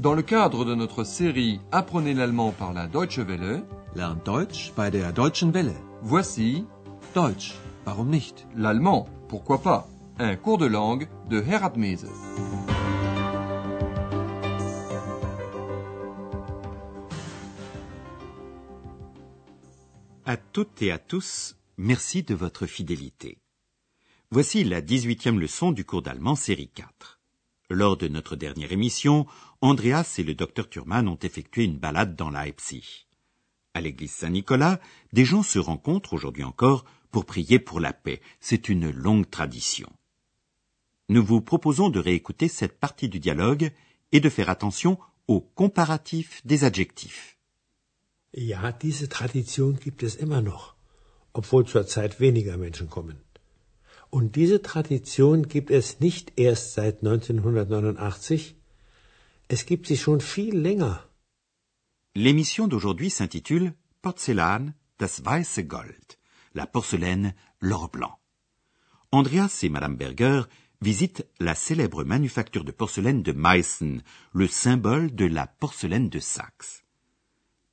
Dans le cadre de notre série Apprenez l'allemand par la Deutsche Welle, Lernt Deutsch bei der Deutschen Welle. voici Deutsch, warum nicht? l'allemand, pourquoi pas, un cours de langue de Herat Mese. À toutes et à tous, merci de votre fidélité. Voici la 18e leçon du cours d'allemand série 4. Lors de notre dernière émission, Andreas et le docteur Thurman ont effectué une balade dans Leipzig. À l'église Saint-Nicolas, des gens se rencontrent aujourd'hui encore pour prier pour la paix. C'est une longue tradition. Nous vous proposons de réécouter cette partie du dialogue et de faire attention au comparatif des adjectifs. Ja, diese Tradition gibt es immer noch, obwohl zurzeit weniger Menschen kommen. Und diese Tradition gibt es nicht erst seit 1989, es gibt sie schon viel länger. L'émission d'aujourd'hui s'intitule Porzellan, das weiße Gold, la porcelaine, l'or blanc. Andreas et Madame Berger visitent la célèbre manufacture de porcelaine de Meissen, le symbole de la porcelaine de Saxe.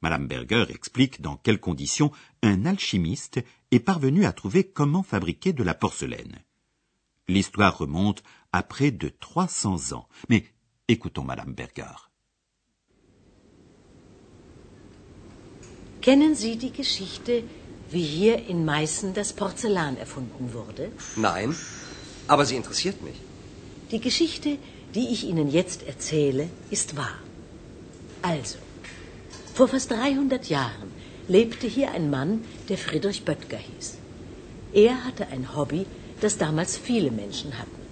Madame Berger explique dans quelles conditions un alchimiste est parvenu à trouver comment fabriquer de la porcelaine. L'histoire remonte à près de 300 ans. Mais écoutons Madame Berger. Kennen Sie die Geschichte, wie hier in Meißen das Porzellan erfunden wurde? Nein, aber sie interessiert mich. Die Geschichte, die ich Ihnen jetzt erzähle, ist wahr. Also, vor fast 300 Jahren lebte hier ein Mann, der Friedrich Böttger hieß. Er hatte ein Hobby, das damals viele Menschen hatten.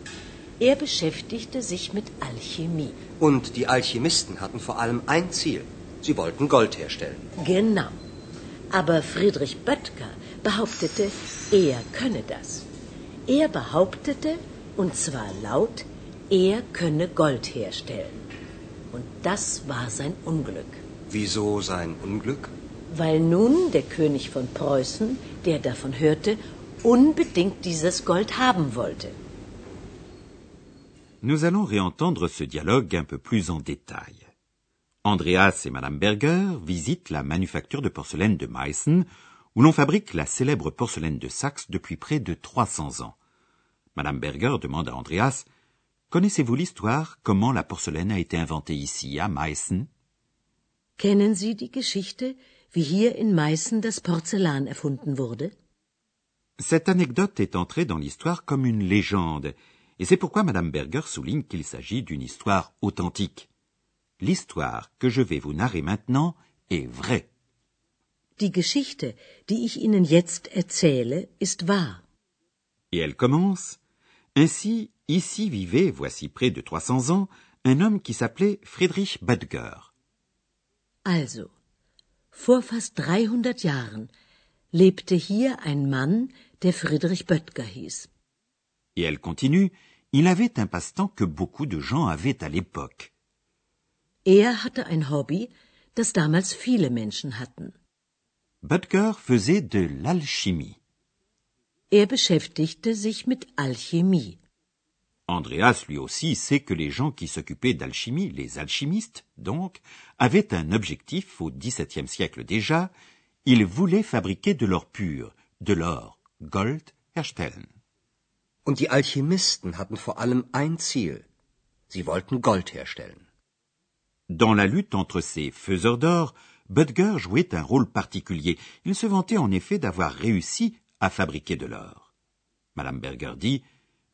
Er beschäftigte sich mit Alchemie. Und die Alchemisten hatten vor allem ein Ziel. Sie wollten Gold herstellen. Genau. Aber Friedrich Böttger behauptete, er könne das. Er behauptete, und zwar laut, er könne Gold herstellen. Und das war sein Unglück. Wieso sein Unglück? Weil nun der König von Preußen, der davon hörte, unbedingt dieses Gold haben wollte. Nous allons réentendre ce dialogue un peu plus en détail. Andreas et Madame Berger visitent la manufacture de porcelaine de Meissen, où l'on fabrique la célèbre porcelaine de Saxe depuis près de 300 ans. Madame Berger demande à Andreas Connaissez-vous l'histoire comment la porcelaine a été inventée ici, à Meissen? Kennen Sie die Geschichte, wie hier in Meißen das Porzellan erfunden wurde? Cette anecdote est entrée dans l'histoire comme une légende, et c'est pourquoi Madame Berger souligne qu'il s'agit d'une histoire authentique. L'histoire que je vais vous narrer maintenant est vraie. Die Geschichte, die ich Ihnen jetzt erzähle, ist wahr. Et elle commence Ainsi, ici vivait, voici près de 300 ans, un homme qui s'appelait Friedrich Böttger. Also, vor fast 300 Jahren lebte hier ein Mann, der Friedrich Böttger hieß. Et elle continue Il avait un passe-temps que beaucoup de gens avaient à l'époque. Er hatte ein Hobby, das damals viele Menschen hatten. Böttger faisait de l'alchimie. Er beschäftigte sich mit Alchemie. Andreas lui aussi sait que les gens qui s'occupaient d'alchimie, les alchimistes donc, avaient un objectif au XVIIe siècle déjà, ils voulaient fabriquer de l'or pur, de l'or, Gold, herstellen. Und die Alchemisten hatten vor allem ein Ziel. Sie wollten Gold herstellen. Dans la lutte entre ces faiseurs d'or, Böttger jouait un rôle particulier. Il se vantait en effet d'avoir réussi à fabriquer de l'or. Madame Berger dit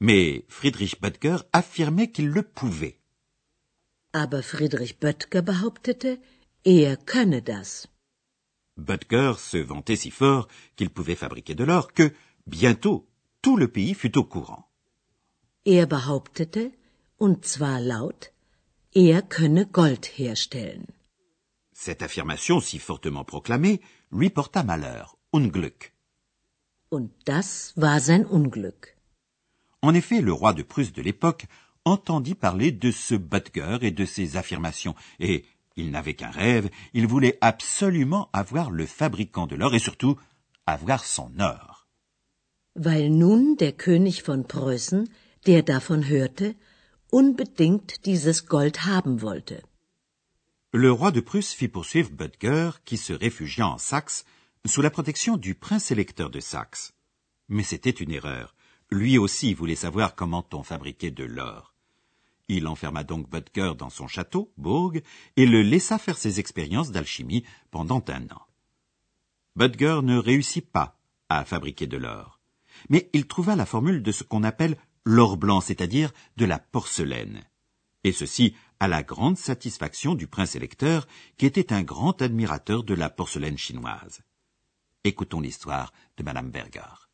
Mais Friedrich Böttger affirmait qu'il le pouvait. Aber Friedrich Böttger behauptete, er könne das. Böttger se vantait si fort qu'il pouvait fabriquer de l'or que, bientôt, tout le pays fut au courant. Er behauptete, und zwar laut, er könne Gold herstellen. Cette affirmation si fortement proclamée lui porta malheur, Unglück. Und das war sein Unglück. En effet, le roi de Prusse de l'époque entendit parler de ce Böttger et de ses affirmations, et il n'avait qu'un rêve, il voulait absolument avoir le fabricant de l'or et surtout avoir son or. Nun der König von Preußen, der davon hörte, unbedingt dieses Gold haben wollte. Le roi de Prusse fit poursuivre Böttger, qui se réfugia en Saxe, sous la protection du prince électeur de Saxe. Mais c'était une erreur. Lui aussi voulait savoir comment on fabriquait de l'or. Il enferma donc Böttger dans son château, Bourg, et le laissa faire ses expériences d'alchimie pendant un an. Böttger ne réussit pas à fabriquer de l'or, mais il trouva la formule de ce qu'on appelle l'or blanc, c'est-à-dire de la porcelaine. Et ceci à la grande satisfaction du prince électeur, qui était un grand admirateur de la porcelaine chinoise. Écoutons l'histoire de Madame Berger.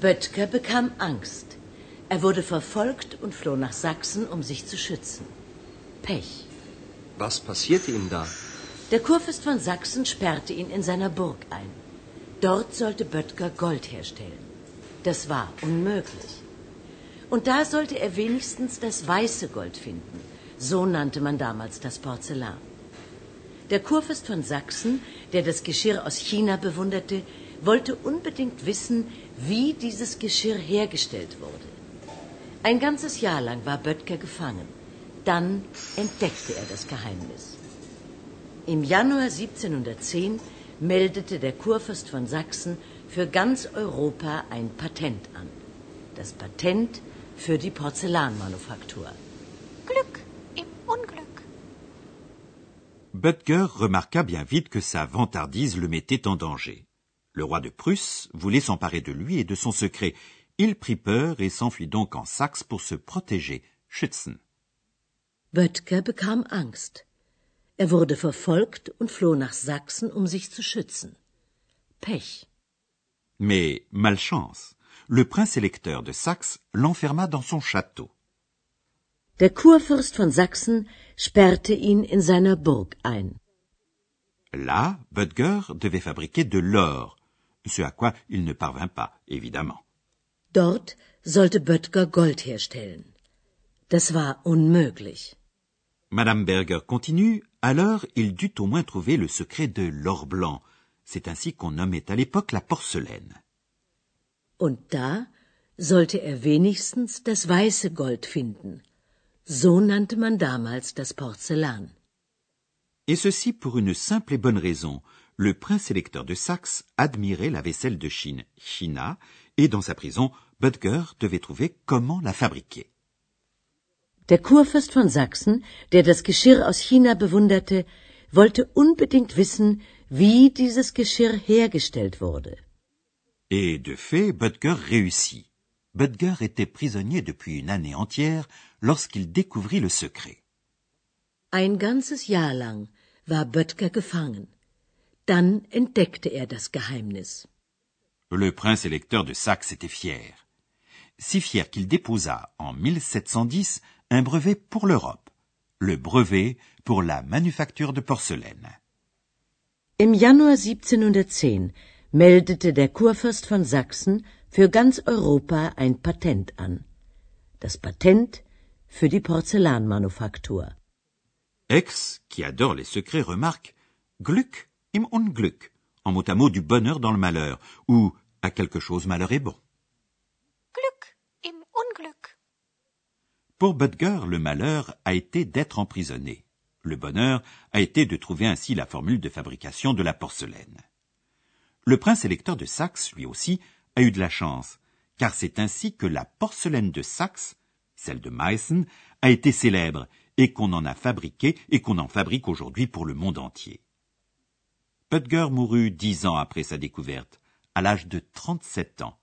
Böttger bekam Angst. Er wurde verfolgt und floh nach Sachsen, um sich zu schützen. Pech. Was passierte ihm da? Der Kurfürst von Sachsen sperrte ihn in seiner Burg ein. Dort sollte Böttger Gold herstellen. Das war unmöglich. Und da sollte er wenigstens das weiße Gold finden. So nannte man damals das Porzellan. Der Kurfürst von Sachsen, der das Geschirr aus China bewunderte, wollte unbedingt wissen, wie dieses Geschirr hergestellt wurde. Ein ganzes Jahr lang war Böttger gefangen. Dann entdeckte er das Geheimnis. Im Januar 1710 meldete der Kurfürst von Sachsen für ganz Europa ein Patent an. Das Patent für die Porzellanmanufaktur. Glück im Unglück. Böttger remarqua bien vite que sa vantardise le mettait en danger. Le roi de Prusse voulait s'emparer de lui et de son secret. Il prit peur et s'enfuit donc en Saxe pour se protéger, schützen. Böttger bekam Angst. Er wurde verfolgt und floh nach Sachsen, um sich zu schützen. Pech. Mais malchance, le prince électeur de Saxe l'enferma dans son château. Der Kurfürst von Sachsen sperrte ihn in seiner Burg ein. Là, Böttger devait fabriquer de l'or, ce à quoi il ne parvint pas, évidemment. Dort sollte Böttger Gold herstellen. Das war unmöglich. Madame Berger continue, alors il dut au moins trouver le secret de l'or blanc. C'est ainsi qu'on nommait à l'époque la porcelaine. Und da sollte er wenigstens das weiße Gold finden. So nannte man damals das Porzellan. Et ceci pour une simple et bonne raison. Le prince électeur de Saxe admirait la vaisselle de Chine, China, et dans sa prison, Böttger devait trouver comment la fabriquer. Der Kurfürst von Sachsen, der das Geschirr aus China bewunderte, wollte unbedingt wissen, wie dieses Geschirr hergestellt wurde. Et de fait, Böttger réussit. Böttger était prisonnier depuis une année entière lorsqu'il découvrit le secret. Ein ganzes Jahr lang war Böttger gefangen. Dann entdeckte er das Geheimnis. Le prince électeur de Saxe était fier. Si fier qu'il déposa en 1710 un brevet pour l'Europe, le brevet pour la manufacture de porcelaine. Im Januar 1710 meldete der Kurfürst von Sachsen für ganz Europa ein Patent an. Das Patent für die Porzellanmanufaktur. Aix, qui adore les secrets, remarque Glück im Unglück, en mot à mot du bonheur dans le malheur, ou à quelque chose malheur est bon. Glück im Unglück. Pour Böttger, le malheur a été d'être emprisonné. Le bonheur a été de trouver ainsi la formule de fabrication de la porcelaine. Le prince électeur de Saxe, lui aussi, a eu de la chance, car c'est ainsi que la porcelaine de Saxe, celle de Meissen, a été célèbre et qu'on en a fabriqué et qu'on en fabrique aujourd'hui pour le monde entier. Pöttger mourut dix ans après sa découverte, à l'âge de 37 ans.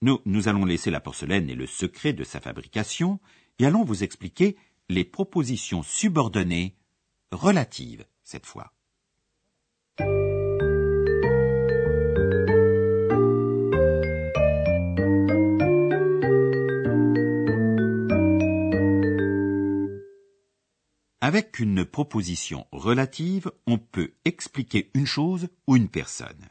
Nous, nous allons laisser la porcelaine et le secret de sa fabrication et allons vous expliquer les propositions subordonnées relatives cette fois. Avec une proposition relative, on peut expliquer une chose ou une personne.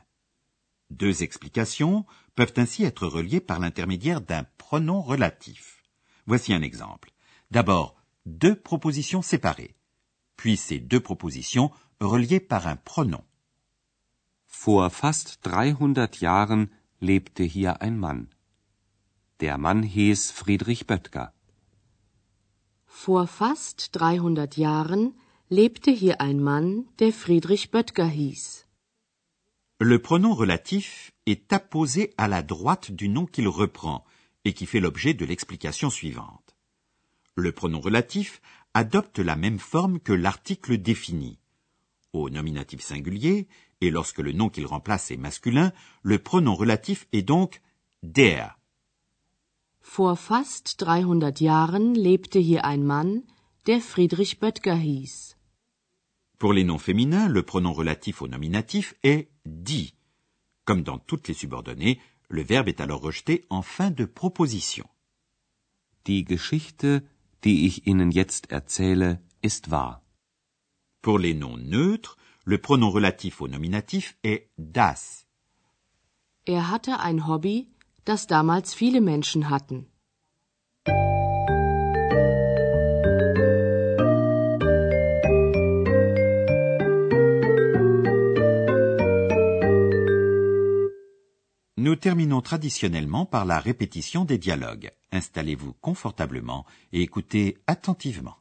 Deux explications peuvent ainsi être reliées par l'intermédiaire d'un pronom relatif. Voici un exemple. D'abord, deux propositions séparées, puis ces deux propositions reliées par un pronom. Vor fast 300 Jahren lebte hier ein Mann. Der Mann hieß Friedrich Böttger. Vor fast 300 Jahren lebte hier ein Mann, der Friedrich Böttger hieß. Le pronom relatif est apposé à la droite du nom qu'il reprend et qui fait l'objet de l'explication suivante. Le pronom relatif adopte la même forme que l'article défini. Au nominatif singulier, et lorsque le nom qu'il remplace est masculin, le pronom relatif est donc der. Vor fast 300 Jahren lebte hier ein Mann, der Friedrich Böttger hieß. Pour les noms féminins, le pronom relatif au nominatif est die. Comme dans toutes les subordonnées, le verbe est alors rejeté en fin de proposition. Die Geschichte, die ich Ihnen jetzt erzähle, ist wahr. Pour les noms neutres, le pronom relatif au nominatif est das. Er hatte ein Hobby, das damals viele Menschen hatten. Nous terminons traditionnellement par la répétition des dialogues. Installez-vous confortablement et écoutez attentivement.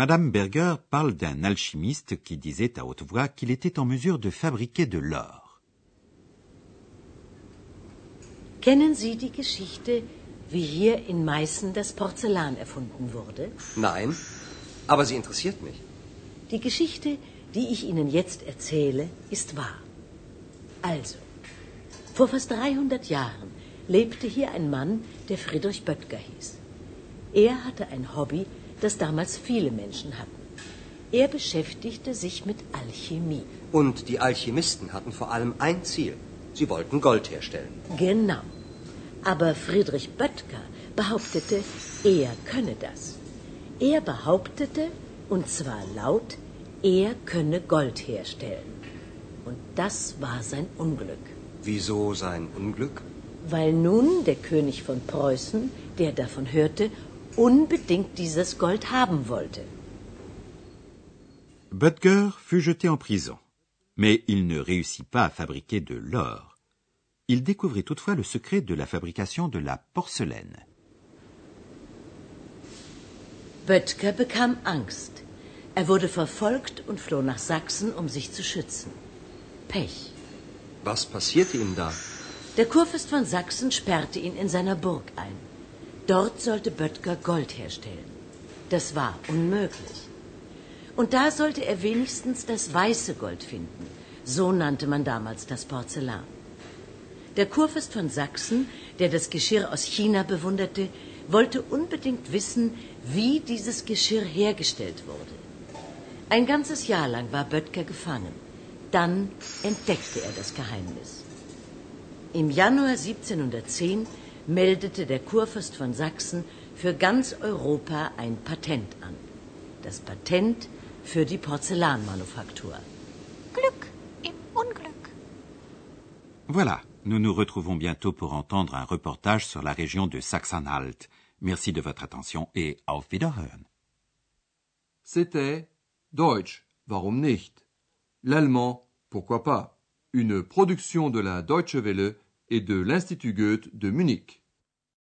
Madame Berger parle d'un alchimiste qui disait à haute voix qu'il était en mesure de fabriquer de l'or. Kennen Sie die Geschichte, wie hier in Meißen das Porzellan erfunden wurde? Nein, aber sie interessiert mich. Die Geschichte, die ich Ihnen jetzt erzähle, ist wahr. Also, vor fast 300 Jahren lebte hier ein Mann, der Friedrich Böttger hieß. Er hatte ein Hobby, das damals viele Menschen hatten. Er beschäftigte sich mit Alchemie. Und die Alchemisten hatten vor allem ein Ziel. Sie wollten Gold herstellen. Genau. Aber Friedrich Böttger behauptete, er könne das. Er behauptete, und zwar laut, er könne Gold herstellen. Und das war sein Unglück. Wieso sein Unglück? Weil nun der König von Preußen, der davon hörte, unbedingt dieses Gold haben wollte. Butger fut jeté en prison, mais il ne réussit pas à fabriquer de l'or. Il découvrit toutefois le secret de la fabrication de la porcelaine. Böttger bekam Angst. Er wurde verfolgt und floh nach Sachsen, um sich zu schützen. Pech. Was passierte ihm da? Der Kurfürst von Sachsen sperrte ihn in seiner Burg ein. Dort sollte Böttger Gold herstellen. Das war unmöglich. Und da sollte er wenigstens das weiße Gold finden. So nannte man damals das Porzellan. Der Kurfürst von Sachsen, der das Geschirr aus China bewunderte, wollte unbedingt wissen, wie dieses Geschirr hergestellt wurde. Ein ganzes Jahr lang war Böttger gefangen. Dann entdeckte er das Geheimnis. Im Januar 1710 meldete der Kurfürst von Sachsen für ganz Europa ein Patent an. Das Patent für die Porzellanmanufaktur. Glück im Unglück. Voilà, nous nous retrouvons bientôt pour entendre un reportage sur la région de Sachsen-Anhalt. Merci de votre attention et auf Wiederhören. C'était Deutsch, warum nicht? L'allemand, pourquoi pas? Une production de la Deutsche Welle et de l'Institut Goethe de Munich.